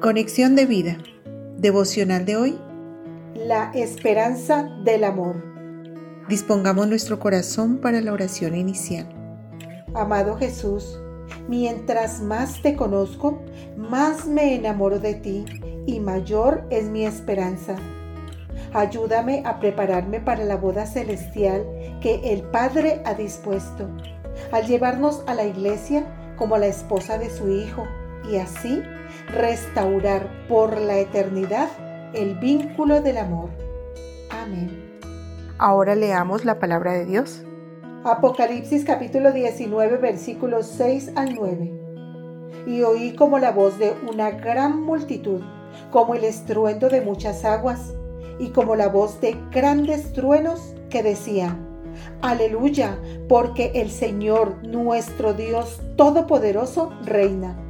Conexión de vida. Devocional de hoy. La esperanza del amor. Dispongamos nuestro corazón para la oración inicial. Amado Jesús, mientras más te conozco, más me enamoro de ti y mayor es mi esperanza. Ayúdame a prepararme para la boda celestial que el Padre ha dispuesto, al llevarnos a la iglesia como la esposa de su Hijo y así restaurar por la eternidad el vínculo del amor. Amén. Ahora leamos la palabra de Dios. Apocalipsis capítulo 19 versículos 6 al 9. Y oí como la voz de una gran multitud, como el estruendo de muchas aguas, y como la voz de grandes truenos que decía, Aleluya, porque el Señor nuestro Dios Todopoderoso reina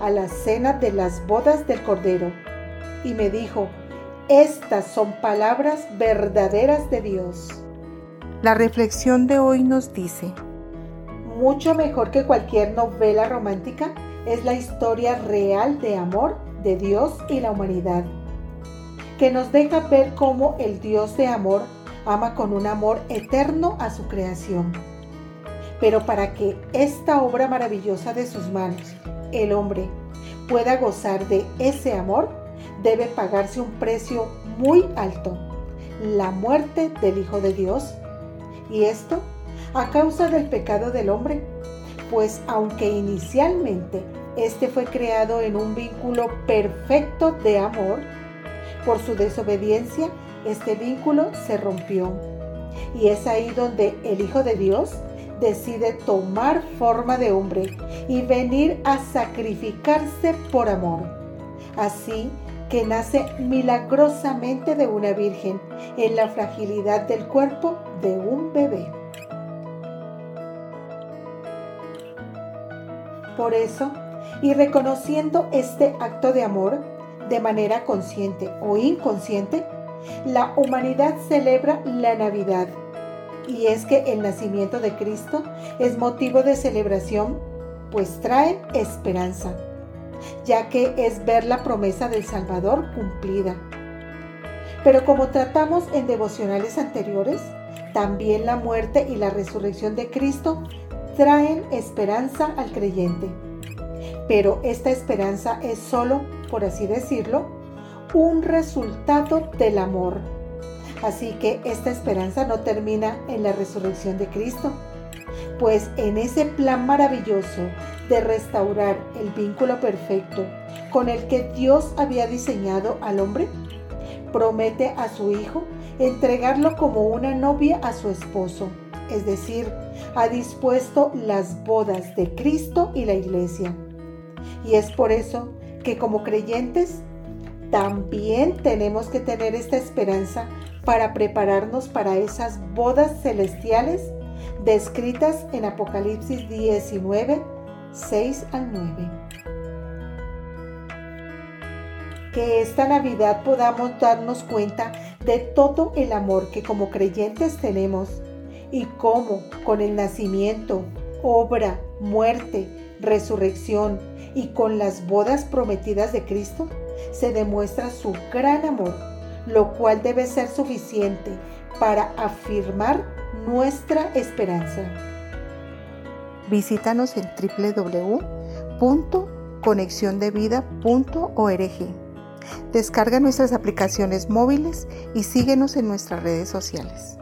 a la cena de las bodas del Cordero. Y me dijo, estas son palabras verdaderas de Dios. La reflexión de hoy nos dice, mucho mejor que cualquier novela romántica es la historia real de amor de Dios y la humanidad, que nos deja ver cómo el Dios de amor ama con un amor eterno a su creación. Pero para que esta obra maravillosa de sus manos el hombre pueda gozar de ese amor, debe pagarse un precio muy alto, la muerte del Hijo de Dios. Y esto a causa del pecado del hombre, pues aunque inicialmente este fue creado en un vínculo perfecto de amor, por su desobediencia este vínculo se rompió. Y es ahí donde el Hijo de Dios decide tomar forma de hombre y venir a sacrificarse por amor. Así que nace milagrosamente de una virgen en la fragilidad del cuerpo de un bebé. Por eso, y reconociendo este acto de amor de manera consciente o inconsciente, la humanidad celebra la Navidad y es que el nacimiento de Cristo es motivo de celebración, pues trae esperanza, ya que es ver la promesa del Salvador cumplida. Pero como tratamos en devocionales anteriores, también la muerte y la resurrección de Cristo traen esperanza al creyente. Pero esta esperanza es solo, por así decirlo, un resultado del amor Así que esta esperanza no termina en la resurrección de Cristo, pues en ese plan maravilloso de restaurar el vínculo perfecto con el que Dios había diseñado al hombre, promete a su Hijo entregarlo como una novia a su esposo, es decir, ha dispuesto las bodas de Cristo y la iglesia. Y es por eso que como creyentes también tenemos que tener esta esperanza para prepararnos para esas bodas celestiales descritas en Apocalipsis 19, 6 al 9. Que esta Navidad podamos darnos cuenta de todo el amor que como creyentes tenemos y cómo con el nacimiento, obra, muerte, resurrección y con las bodas prometidas de Cristo se demuestra su gran amor lo cual debe ser suficiente para afirmar nuestra esperanza. Visítanos en www.conexiondevida.org. Descarga nuestras aplicaciones móviles y síguenos en nuestras redes sociales.